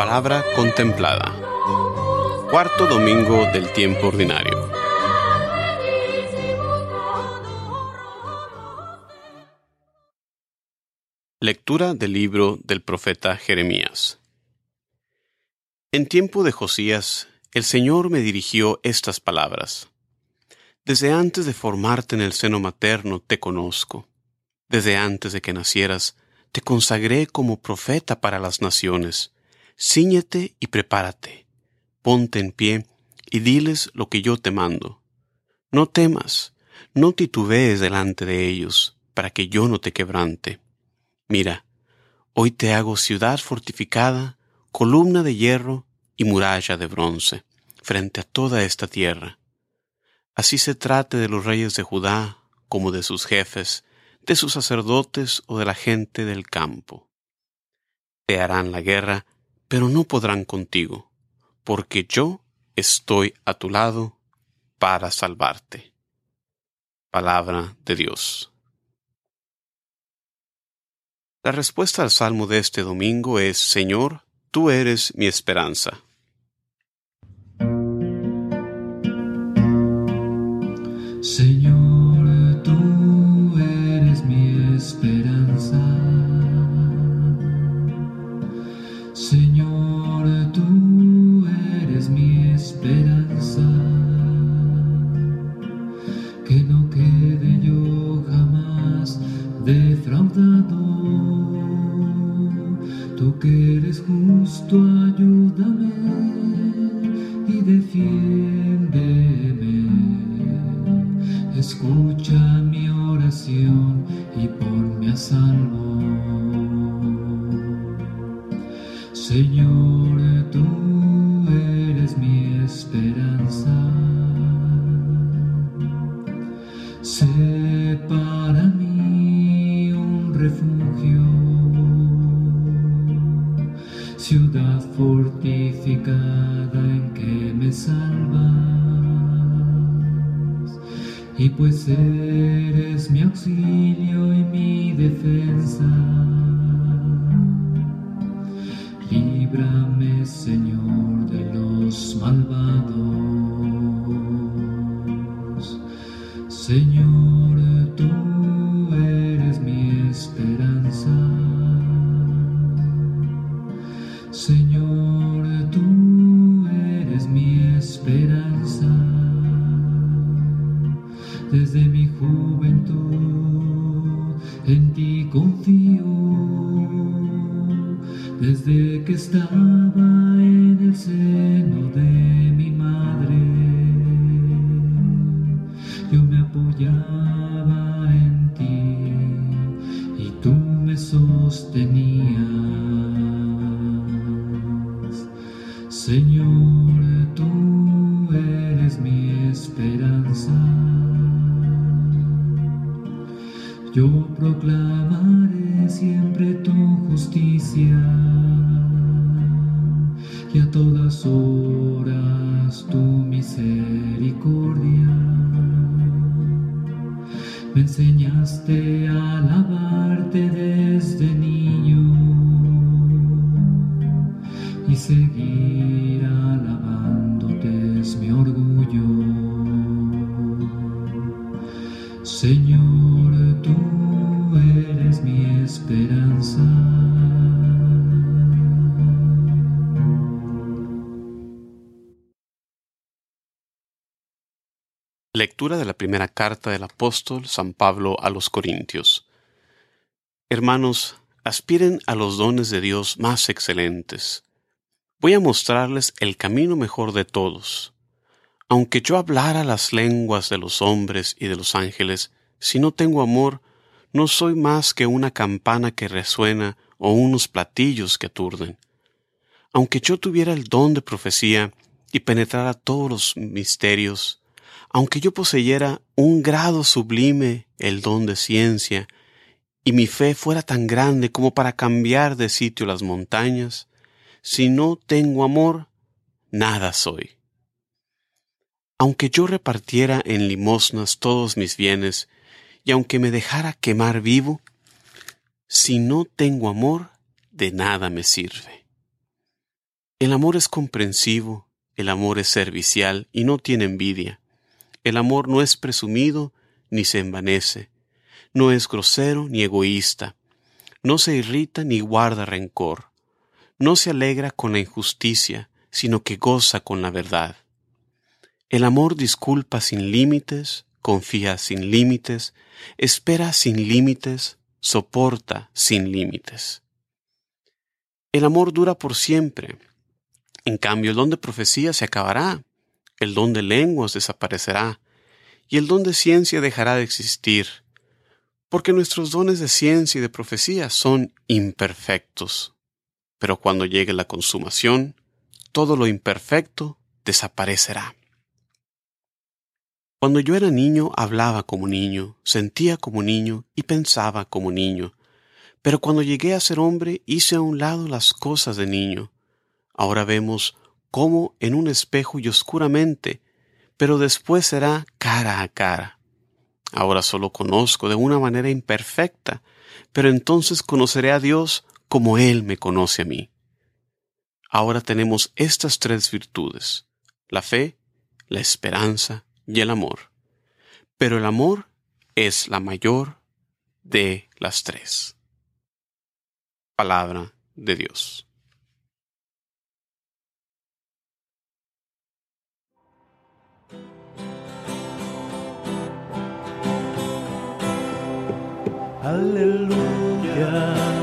La palabra contemplada. Cuarto domingo del tiempo ordinario. Lectura del libro del profeta Jeremías. En tiempo de Josías, el Señor me dirigió estas palabras. Desde antes de formarte en el seno materno te conozco. Desde antes de que nacieras, te consagré como profeta para las naciones Cíñete y prepárate, ponte en pie y diles lo que yo te mando. No temas, no titubees delante de ellos, para que yo no te quebrante. Mira, hoy te hago ciudad fortificada, columna de hierro y muralla de bronce, frente a toda esta tierra. Así se trate de los reyes de Judá, como de sus jefes, de sus sacerdotes o de la gente del campo. Te harán la guerra pero no podrán contigo, porque yo estoy a tu lado para salvarte. Palabra de Dios. La respuesta al salmo de este domingo es, Señor, tú eres mi esperanza. Señor, jamás defraudado. Tú que eres justo, ayúdame y defiéndeme. Escucha ciudad fortificada en que me salvas. Y pues eres mi auxilio y mi defensa. Señor, tú eres mi esperanza. Yo proclamaré siempre tu justicia Me enseñaste a alabarte desde niño y seguir Lectura de la primera carta del apóstol San Pablo a los Corintios. Hermanos, aspiren a los dones de Dios más excelentes. Voy a mostrarles el camino mejor de todos. Aunque yo hablara las lenguas de los hombres y de los ángeles, si no tengo amor, no soy más que una campana que resuena o unos platillos que aturden. Aunque yo tuviera el don de profecía y penetrara todos los misterios, aunque yo poseyera un grado sublime el don de ciencia, y mi fe fuera tan grande como para cambiar de sitio las montañas, si no tengo amor, nada soy. Aunque yo repartiera en limosnas todos mis bienes, y aunque me dejara quemar vivo, si no tengo amor, de nada me sirve. El amor es comprensivo, el amor es servicial y no tiene envidia. El amor no es presumido ni se envanece, no es grosero ni egoísta, no se irrita ni guarda rencor, no se alegra con la injusticia, sino que goza con la verdad. El amor disculpa sin límites, confía sin límites, espera sin límites, soporta sin límites. El amor dura por siempre. En cambio, el don de profecía se acabará, el don de lenguas desaparecerá, y el don de ciencia dejará de existir, porque nuestros dones de ciencia y de profecía son imperfectos. Pero cuando llegue la consumación, todo lo imperfecto desaparecerá. Cuando yo era niño hablaba como niño, sentía como niño y pensaba como niño. Pero cuando llegué a ser hombre hice a un lado las cosas de niño. Ahora vemos cómo en un espejo y oscuramente, pero después será cara a cara. Ahora solo conozco de una manera imperfecta, pero entonces conoceré a Dios como Él me conoce a mí. Ahora tenemos estas tres virtudes, la fe, la esperanza y el amor. Pero el amor es la mayor de las tres. Palabra de Dios. Aleluya.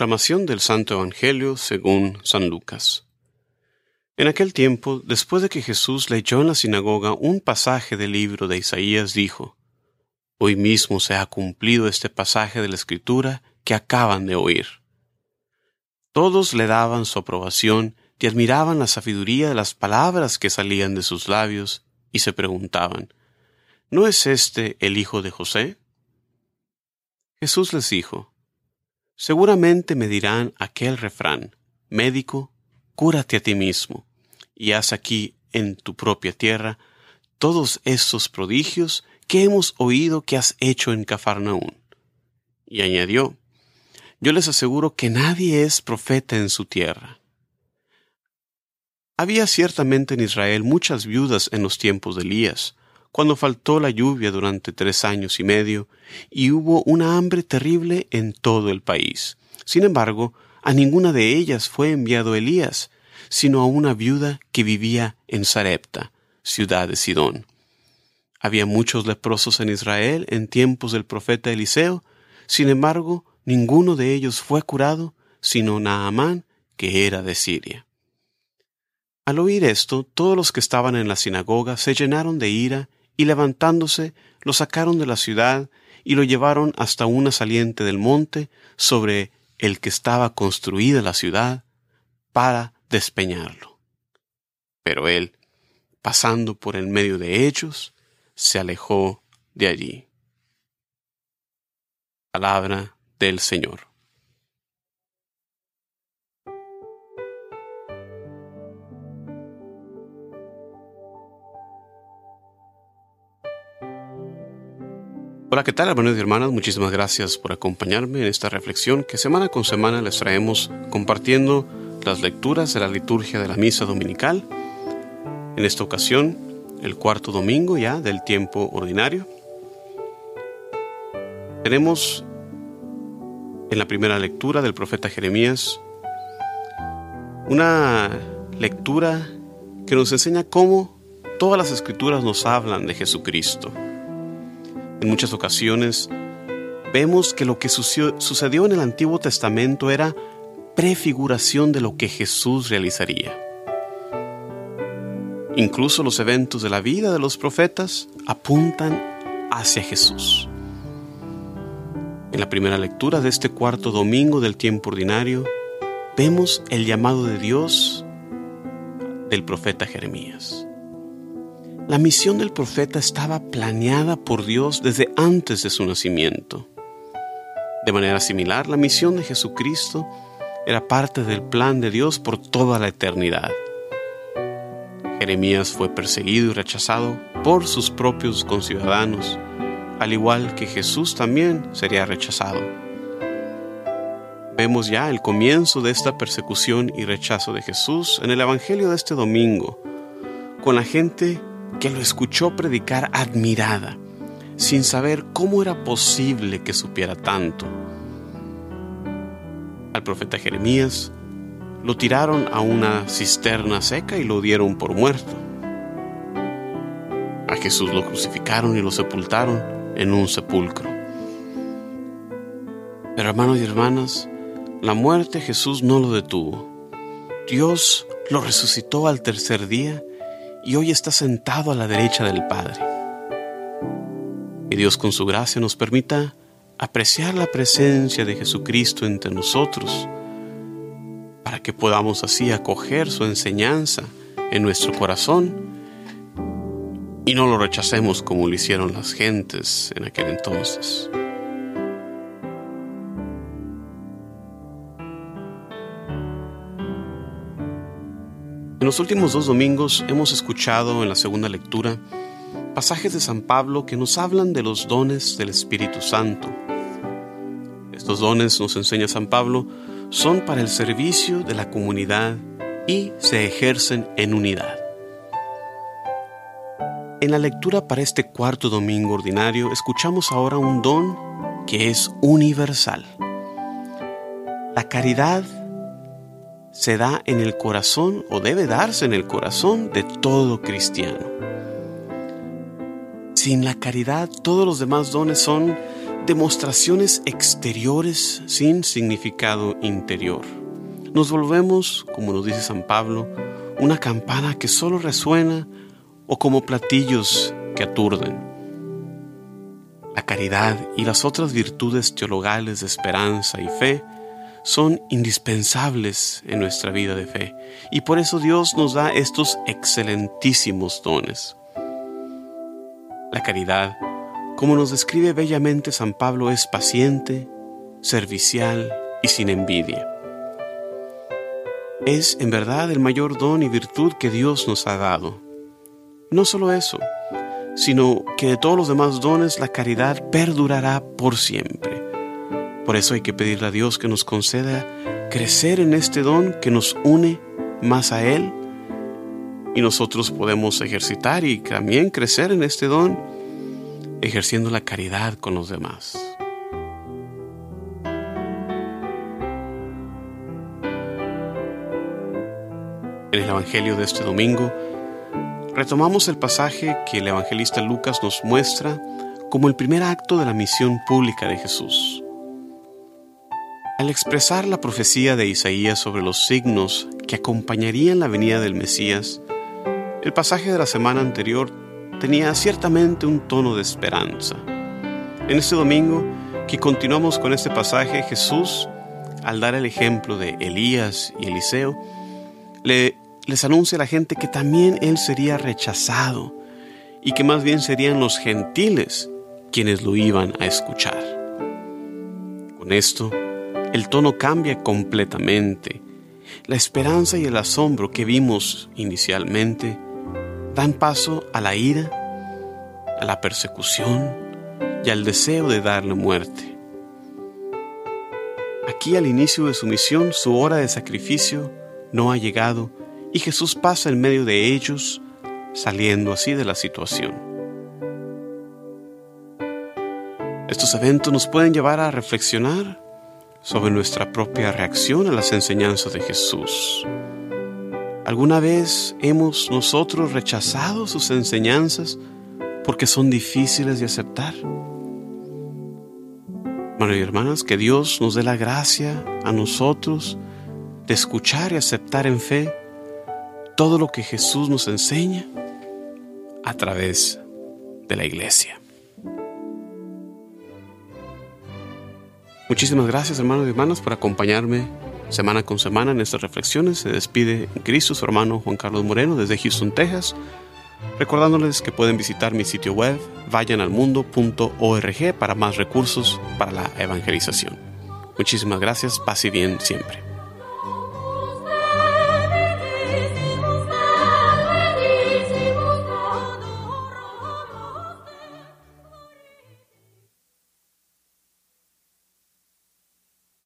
Proclamación del Santo Evangelio según San Lucas. En aquel tiempo, después de que Jesús leyó en la sinagoga un pasaje del libro de Isaías, dijo, Hoy mismo se ha cumplido este pasaje de la Escritura que acaban de oír. Todos le daban su aprobación y admiraban la sabiduría de las palabras que salían de sus labios y se preguntaban, ¿No es este el hijo de José? Jesús les dijo, Seguramente me dirán aquel refrán, médico, cúrate a ti mismo, y haz aquí en tu propia tierra todos esos prodigios que hemos oído que has hecho en Cafarnaún. Y añadió, yo les aseguro que nadie es profeta en su tierra. Había ciertamente en Israel muchas viudas en los tiempos de Elías, cuando faltó la lluvia durante tres años y medio, y hubo una hambre terrible en todo el país. Sin embargo, a ninguna de ellas fue enviado Elías, sino a una viuda que vivía en Sarepta, ciudad de Sidón. Había muchos leprosos en Israel en tiempos del profeta Eliseo, sin embargo, ninguno de ellos fue curado, sino Naamán, que era de Siria. Al oír esto, todos los que estaban en la sinagoga se llenaron de ira y levantándose lo sacaron de la ciudad y lo llevaron hasta una saliente del monte sobre el que estaba construida la ciudad para despeñarlo. Pero él, pasando por el medio de ellos, se alejó de allí. Palabra del Señor. Hola, ¿qué tal hermanos y hermanas? Muchísimas gracias por acompañarme en esta reflexión que semana con semana les traemos compartiendo las lecturas de la liturgia de la misa dominical. En esta ocasión, el cuarto domingo ya del tiempo ordinario. Tenemos en la primera lectura del profeta Jeremías una lectura que nos enseña cómo todas las escrituras nos hablan de Jesucristo en muchas ocasiones vemos que lo que sucedió en el Antiguo Testamento era prefiguración de lo que Jesús realizaría. Incluso los eventos de la vida de los profetas apuntan hacia Jesús. En la primera lectura de este cuarto domingo del tiempo ordinario, vemos el llamado de Dios del profeta Jeremías. La misión del profeta estaba planeada por Dios desde antes de su nacimiento. De manera similar, la misión de Jesucristo era parte del plan de Dios por toda la eternidad. Jeremías fue perseguido y rechazado por sus propios conciudadanos, al igual que Jesús también sería rechazado. Vemos ya el comienzo de esta persecución y rechazo de Jesús en el Evangelio de este domingo, con la gente que lo escuchó predicar admirada, sin saber cómo era posible que supiera tanto. Al profeta Jeremías lo tiraron a una cisterna seca y lo dieron por muerto. A Jesús lo crucificaron y lo sepultaron en un sepulcro. Pero hermanos y hermanas, la muerte Jesús no lo detuvo. Dios lo resucitó al tercer día y hoy está sentado a la derecha del Padre. Que Dios con su gracia nos permita apreciar la presencia de Jesucristo entre nosotros, para que podamos así acoger su enseñanza en nuestro corazón y no lo rechacemos como lo hicieron las gentes en aquel entonces. En los últimos dos domingos hemos escuchado en la segunda lectura pasajes de San Pablo que nos hablan de los dones del Espíritu Santo. Estos dones, nos enseña San Pablo, son para el servicio de la comunidad y se ejercen en unidad. En la lectura para este cuarto domingo ordinario escuchamos ahora un don que es universal. La caridad se da en el corazón o debe darse en el corazón de todo cristiano. Sin la caridad, todos los demás dones son demostraciones exteriores sin significado interior. Nos volvemos, como nos dice San Pablo, una campana que solo resuena o como platillos que aturden. La caridad y las otras virtudes teologales de esperanza y fe son indispensables en nuestra vida de fe y por eso Dios nos da estos excelentísimos dones. La caridad, como nos describe bellamente San Pablo, es paciente, servicial y sin envidia. Es en verdad el mayor don y virtud que Dios nos ha dado. No solo eso, sino que de todos los demás dones la caridad perdurará por siempre. Por eso hay que pedirle a Dios que nos conceda crecer en este don que nos une más a Él y nosotros podemos ejercitar y también crecer en este don ejerciendo la caridad con los demás. En el Evangelio de este domingo retomamos el pasaje que el evangelista Lucas nos muestra como el primer acto de la misión pública de Jesús. Al expresar la profecía de Isaías sobre los signos que acompañarían la venida del Mesías, el pasaje de la semana anterior tenía ciertamente un tono de esperanza. En este domingo, que continuamos con este pasaje, Jesús, al dar el ejemplo de Elías y Eliseo, le, les anuncia a la gente que también él sería rechazado y que más bien serían los gentiles quienes lo iban a escuchar. Con esto, el tono cambia completamente. La esperanza y el asombro que vimos inicialmente dan paso a la ira, a la persecución y al deseo de darle muerte. Aquí al inicio de su misión su hora de sacrificio no ha llegado y Jesús pasa en medio de ellos, saliendo así de la situación. Estos eventos nos pueden llevar a reflexionar sobre nuestra propia reacción a las enseñanzas de Jesús. ¿Alguna vez hemos nosotros rechazado sus enseñanzas porque son difíciles de aceptar? Hermanos y hermanas, que Dios nos dé la gracia a nosotros de escuchar y aceptar en fe todo lo que Jesús nos enseña a través de la iglesia. Muchísimas gracias hermanos y hermanas por acompañarme Semana con semana en estas reflexiones se despide en Cristo su hermano Juan Carlos Moreno desde Houston, Texas, recordándoles que pueden visitar mi sitio web vayanalmundo.org para más recursos para la evangelización. Muchísimas gracias, paz bien siempre.